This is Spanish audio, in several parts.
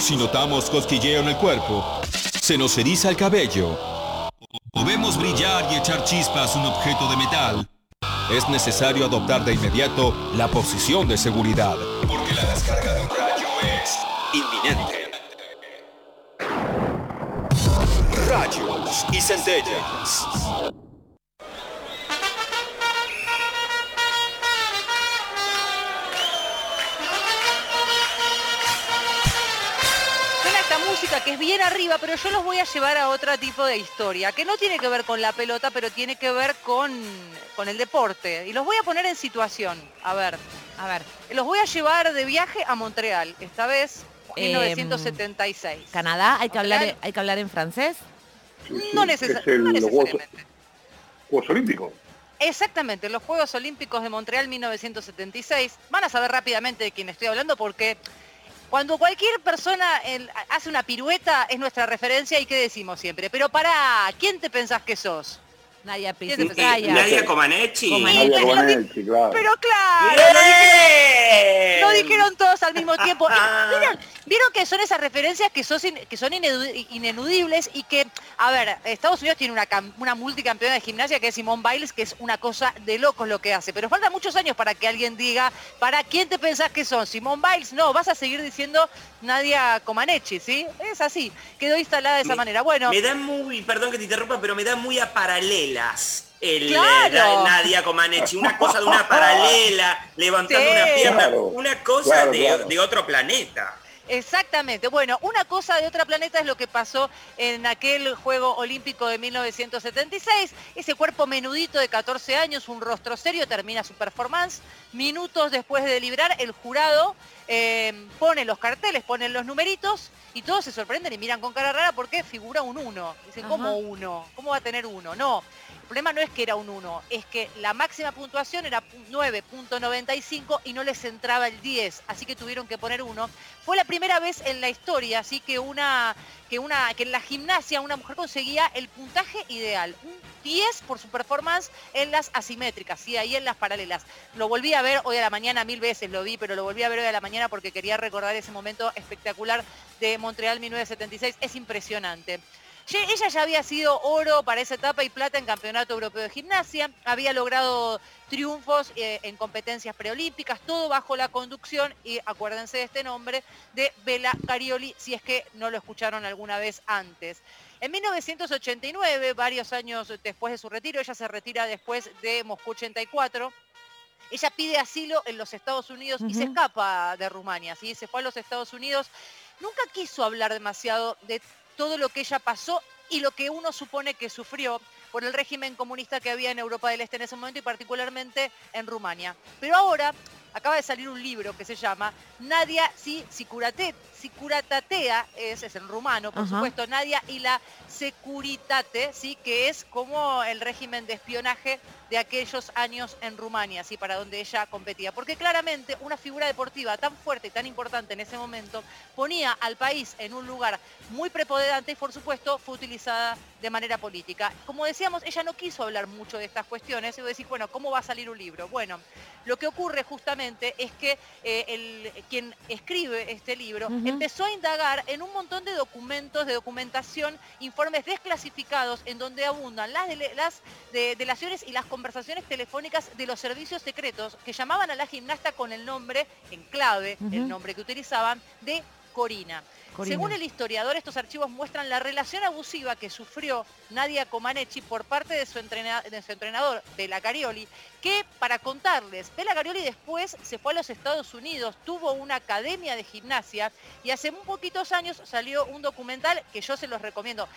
Si notamos cosquilleo en el cuerpo, se nos eriza el cabello, o vemos brillar y echar chispas un objeto de metal, es necesario adoptar de inmediato la posición de seguridad, porque la descarga de un rayo es inminente. Rayos y centellas. Bien arriba, pero yo los voy a llevar a otro tipo de historia, que no tiene que ver con la pelota, pero tiene que ver con, con el deporte. Y los voy a poner en situación. A ver, A ver, los voy a llevar de viaje a Montreal, esta vez Em, 1976. Canadá, hay que hablar, hay que hablar en francés. Sí, sí, No, necesa- es el no los necesariamente. Juegos Olímpicos. Exactamente, los Juegos Olímpicos de Montreal 1976. Van a saber rápidamente de quién estoy hablando porque cuando cualquier persona el- hace una pirueta es nuestra referencia y qué decimos siempre. Pero para, ¿quién te pensás que sos? Nadia ¿Quién te Piscaya. Nadia Comaneci. Comaneci. Nadia Comaneci, claro. Pero claro, lo dijeron, ¡Bien! lo dijeron todos al mismo tiempo. ¿Vieron, vieron que son esas referencias que, sos in- que son ineludibles y que, a ver, Estados Unidos tiene una, una multicampeona de gimnasia que es Simone Biles, que es una cosa de locos lo que hace. Pero faltan muchos años para que alguien diga, ¿para quién te pensás que son? ¿Simone Biles? No, vas a seguir diciendo Nadia Comaneci, ¿sí? Es así, quedó instalada de esa Me- manera. Bueno, Me da muy, perdón que te interrumpa, pero me da muy a paralelas. El, Claro. eh, Nadia Comaneci, una cosa de una paralela, levantando Sí. una pierna, Claro, una cosa claro, de, claro. de otro planeta. Exactamente. Bueno, una cosa de otro planeta es lo que pasó en aquel Juego Olímpico de 1976. Ese cuerpo menudito de 14 años, un rostro serio, termina su performance. Minutos después de deliberar, el jurado eh, pone los carteles, pone los numeritos y todos se sorprenden y miran con cara rara porque figura un 1. Dicen, Ajá. ¿cómo 1? ¿Cómo va a tener 1? No. El problema no es que era un 1, es que la máxima puntuación era pu- 9.95 y no les entraba el 10, así que tuvieron que poner 1. Fue la primera vez en la historia, así que una que una que en la gimnasia una mujer conseguía el puntaje ideal, un 10 por su performance en las asimétricas y ahí en las paralelas. Lo volví a ver hoy a la mañana mil veces lo vi, pero lo volví a ver hoy a la mañana porque quería recordar ese momento espectacular de Montreal 1976, es impresionante. Ella ya había sido oro para esa etapa y plata en Campeonato Europeo de Gimnasia, había logrado triunfos eh, en competencias preolímpicas, todo bajo la conducción, y acuérdense de este nombre, de Bela Carioli, si es que no lo escucharon alguna vez antes. En 1989, varios años después de su retiro, ella se retira después de Moscú 84, ella pide asilo en los Estados Unidos y se escapa de Rumania, ¿sí? se fue a los Estados Unidos. Nunca quiso hablar demasiado de todo lo que ella pasó y lo que uno supone que sufrió por el régimen comunista que había en Europa del Este en ese momento y particularmente en Rumania. Pero ahora acaba de salir un libro que se llama Nadia si Sicurate, Sicuratatea, es, es en rumano, por supuesto, Nadia y la Securitate, ¿sí? que es como el régimen de espionaje de aquellos años en Rumania, ¿sí? para donde ella competía. Porque claramente una figura deportiva tan fuerte y tan importante en ese momento ponía al país en un lugar muy preponderante y por supuesto fue utilizada de manera política. Como decíamos, ella no quiso hablar mucho de estas cuestiones y decís, bueno, ¿cómo va a salir un libro? Bueno, lo que ocurre justamente es que eh, el, quien escribe este libro empezó a indagar en un montón de documentos, de documentación, informes desclasificados en donde abundan las, dele- las de- delaciones y las conversaciones telefónicas de los servicios secretos que llamaban a la gimnasta con el nombre, en clave, el nombre que utilizaban, de Corina. Corina. Según el historiador, estos archivos muestran la relación abusiva que sufrió Nadia Comaneci por parte de su, entrena- de su entrenador, Bela Carioli, que para contarles, Bela Carioli después se fue a los Estados Unidos, tuvo una academia de gimnasia y hace muy poquitos años salió un documental que yo se los recomiendo.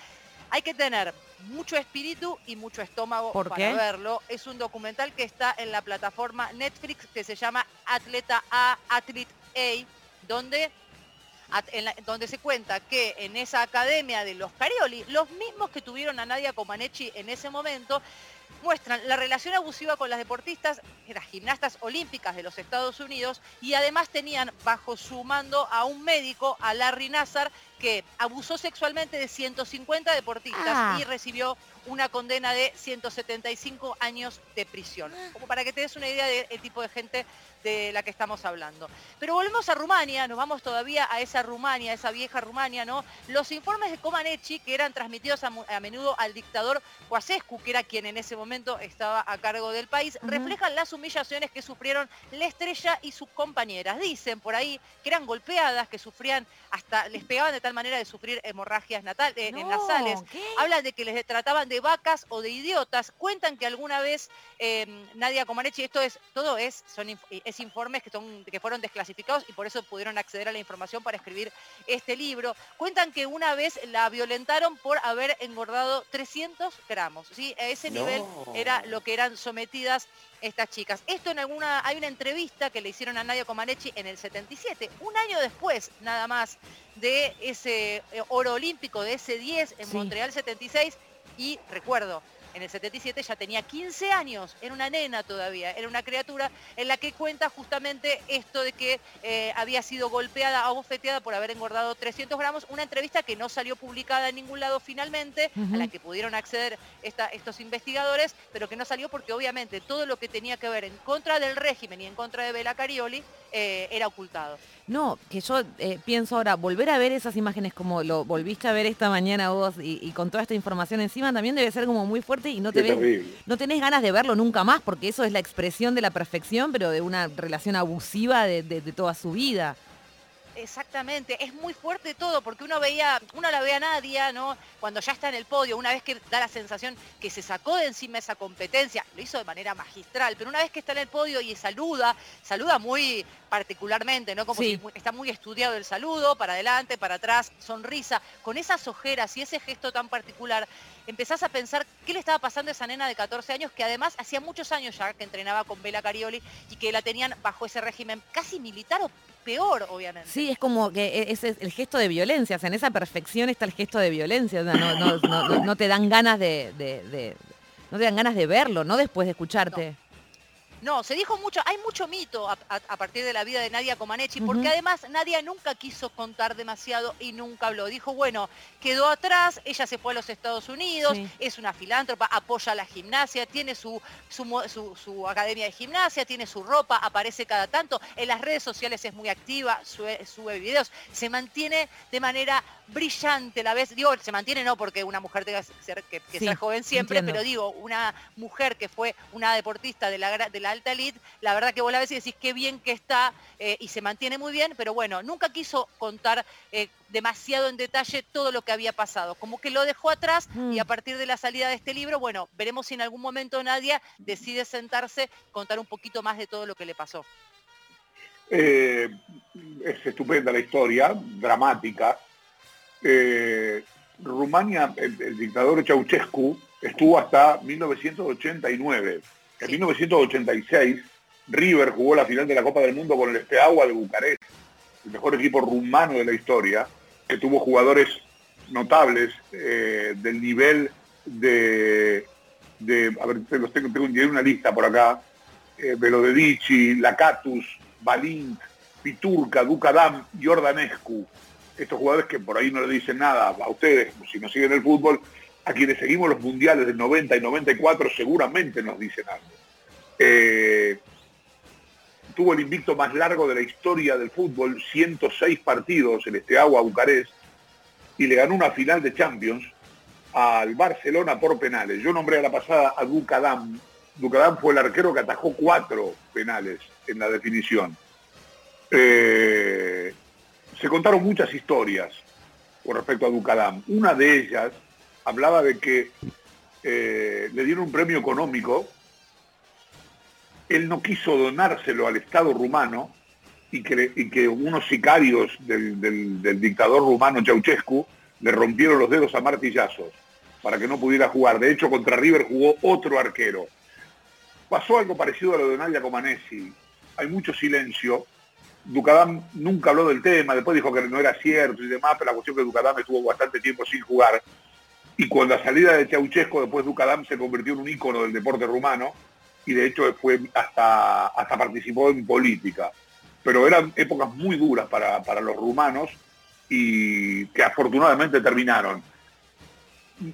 Hay que tener mucho espíritu y mucho estómago ¿Por para qué? verlo. Es un documental que está en la plataforma Netflix que se llama Atleta A, Athlete A, donde en la- donde se cuenta que en esa academia de los Carioli, los mismos que tuvieron a Nadia Comaneci en ese momento, muestran la relación abusiva con las deportistas, las gimnastas olímpicas de los Estados Unidos, y además tenían bajo su mando a un médico, a Larry Nassar, que abusó sexualmente de 150 deportistas Ah. y recibió una condena de 175 años de prisión. Como para que te des una idea del tipo de gente de la que estamos hablando. Pero volvemos a Rumania, nos vamos todavía a esa Rumania, esa vieja Rumania, ¿no? Los informes de Comaneci, que eran transmitidos a, a menudo al dictador Ceausescu, que era quien en ese momento estaba a cargo del país, reflejan las humillaciones que sufrieron la estrella y sus compañeras. Dicen por ahí que eran golpeadas, que sufrían hasta, les pegaban de tal manera de sufrir hemorragias natal, eh, No, nasales, ¿qué? Hablan de que les trataban de vacas o de idiotas. Cuentan que alguna vez eh, Nadia Comaneci, esto es, todo es, son, es informes que, son, que fueron desclasificados y por eso pudieron acceder a la información para escribir este libro. Cuentan que una vez la violentaron por haber engordado 300 gramos. ¿sí? A ese No. nivel era lo que eran sometidas estas chicas. Esto en alguna, hay una entrevista que le hicieron a Nadia Comaneci en el 77, un año después nada más de ese eh, oro olímpico, de ese 10 en Sí. Montreal 76 y recuerdo, en el 77 ya tenía 15 años, era una nena todavía, era una criatura en la que cuenta justamente esto de que eh, había sido golpeada, abofeteada por haber engordado 300 gramos, una entrevista que no salió publicada en ningún lado finalmente, a la que pudieron acceder esta- estos investigadores, pero que no salió porque obviamente todo lo que tenía que ver en contra del régimen y en contra de Bela Carioli eh, era ocultado. No, que yo eh, pienso ahora, volver a ver esas imágenes como lo volviste a ver esta mañana vos y, y con toda esta información encima también debe ser como muy fuerte y no te ves, no tenés ganas de verlo nunca más porque eso es la expresión de la perfección, pero de una relación abusiva de, de- de toda su vida. Exactamente, es muy fuerte todo, porque uno veía, uno la ve a Nadia, ¿no? Cuando ya está en el podio, una vez que da la sensación que se sacó de encima esa competencia, lo hizo de manera magistral, pero una vez que está en el podio y saluda, saluda muy particularmente, ¿no? Como Sí. está muy estudiado el saludo, para adelante, para atrás, sonrisa, con esas ojeras y ese gesto tan particular, empezás a pensar qué le estaba pasando a esa nena de 14 años, que además hacía muchos años ya que entrenaba con Bela Carioli y que la tenían bajo ese régimen casi militar o peor, obviamente. Sí, es como que e- es el gesto de violencia, o sea, en esa perfección está el gesto de violencia, o sea, no, no- no- no- no te dan ganas de, de- de- no te dan ganas de verlo, ¿no? Después de escucharte. No, se dijo mucho, hay mucho mito a, a- a partir de la vida de Nadia Comaneci, porque además Nadia nunca quiso contar demasiado y nunca habló. Dijo, bueno, quedó atrás, ella se fue a los Estados Unidos, Sí. es una filántropa, apoya la gimnasia, tiene su, su, mo- su- su academia de gimnasia, tiene su ropa, aparece cada tanto, en las redes sociales es muy activa, sube, sube videos, se mantiene de manera brillante la vez, digo, se mantiene no porque una mujer tenga que ser, que, que Sí, ser joven siempre, entiendo. pero digo, una mujer que fue una deportista de la, de la alta elite, la verdad que vos la ves y decís qué bien que está eh, y se mantiene muy bien, pero bueno, nunca quiso contar eh, demasiado en detalle todo lo que había pasado, como que lo dejó atrás Mm. y a partir de la salida de este libro, bueno, veremos si en algún momento Nadia decide sentarse, contar un poquito más de todo lo que le pasó. Eh, es estupenda la historia, dramática. Eh, Rumania, el, el dictador Ceausescu, estuvo hasta 1989. En Sí. 1986, River jugó la final de la Copa del Mundo con el Steaua de Bucarest, el mejor equipo rumano de la historia, que tuvo jugadores notables eh, del nivel de, de- a ver, tengo, tengo una lista por acá, eh, Velodedici, Lacatus, Balint, Piturca, Ducadam, Jordanescu. Estos jugadores que por ahí no le dicen nada a ustedes, si no siguen el fútbol, a quienes seguimos los mundiales del 90 y 94 seguramente nos dicen algo. Eh, tuvo el invicto más largo de la historia del fútbol, 106 partidos en este agua Bucarest, y le ganó una final de Champions al Barcelona por penales. Yo nombré a la pasada a Ducadam. Ducadam fue el arquero que atajó cuatro penales en la definición. Eh, se contaron muchas historias con respecto a Ducadam. Una de ellas hablaba de que eh, le dieron un premio económico. Él no quiso donárselo al Estado rumano y que, unos sicarios del, del- del dictador rumano Ceausescu le rompieron los dedos a martillazos para que no pudiera jugar. De hecho, contra River jugó otro arquero. Pasó algo parecido a lo de Nadia Comanesi. Hay mucho silencio. Ducadam nunca habló del tema, después dijo que no era cierto y demás, pero la cuestión es que Ducadam estuvo bastante tiempo sin jugar. y con la salida de Ceausescu después Ducadam se convirtió en un ícono del deporte rumano y de hecho fue hasta, hasta participó en política. Pero eran épocas muy duras para, para los rumanos y que afortunadamente terminaron.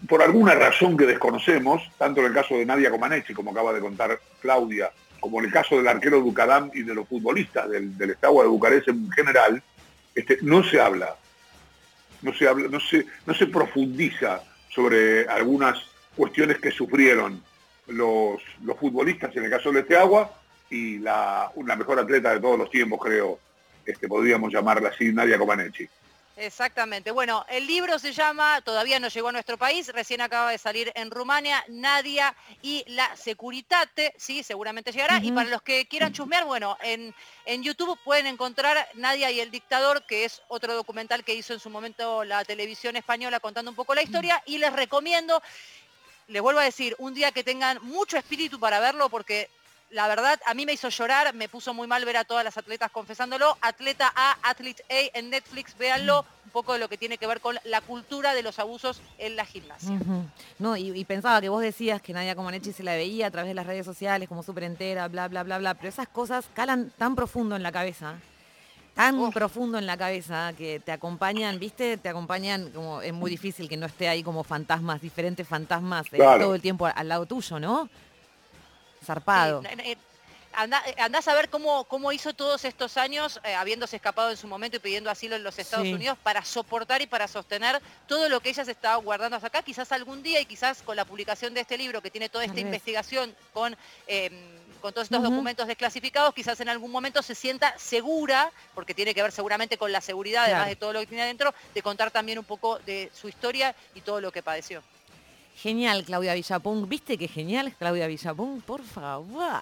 Por alguna razón que desconocemos, tanto en el caso de Nadia Comaneci, como acaba de contar Claudia, como en el caso del arquero Ducadam y de los futbolistas del, del de Bucarest en general, este, no se habla, no se habla, no se, no se profundiza sobre algunas cuestiones que sufrieron los, los futbolistas en el caso del Agua y la, la mejor atleta de todos los tiempos, creo, este, podríamos llamarla así, Nadia Comaneci. Exactamente. Bueno, el libro se llama, todavía no llegó a nuestro país, recién acaba de salir en Rumania, Nadia y la Securitate, sí, seguramente llegará. Y para los que quieran chusmear, bueno, en, en YouTube pueden encontrar Nadia y el dictador, que es otro documental que hizo en su momento la televisión española contando un poco la historia. Y les recomiendo, les vuelvo a decir, un día que tengan mucho espíritu para verlo, porque la verdad, a mí me hizo llorar, me puso muy mal ver a todas las atletas confesándolo. Atleta A, Athlete A en Netflix, véanlo, un poco de lo que tiene que ver con la cultura de los abusos en la gimnasia. No, y, pensaba que vos decías que Nadia Comaneci se la veía a través de las redes sociales como súper entera, bla, bla, bla, bla, pero esas cosas calan tan profundo en la cabeza tan profundo en la cabeza que te acompañan, ¿viste? Te acompañan como es muy difícil que no esté ahí como fantasmas, diferentes fantasmas eh, todo el tiempo al lado tuyo, ¿no? Zarpado. Anda, andás a ver cómo, cómo hizo todos estos años, eh, habiéndose escapado en su momento y pidiendo asilo en los Estados Unidos, para soportar y para sostener todo lo que ella se estaba guardando hasta acá. Quizás algún día y quizás con la publicación de este libro que tiene toda esta investigación con, em, con todos estos documentos desclasificados, quizás en algún momento se sienta segura, porque tiene que ver seguramente con la seguridad, además de todo lo que tiene adentro, de contar también un poco de su historia y todo lo que padeció. Genial, Claudia Villapung. ¿Viste qué genial Claudia Villapung? Por favor.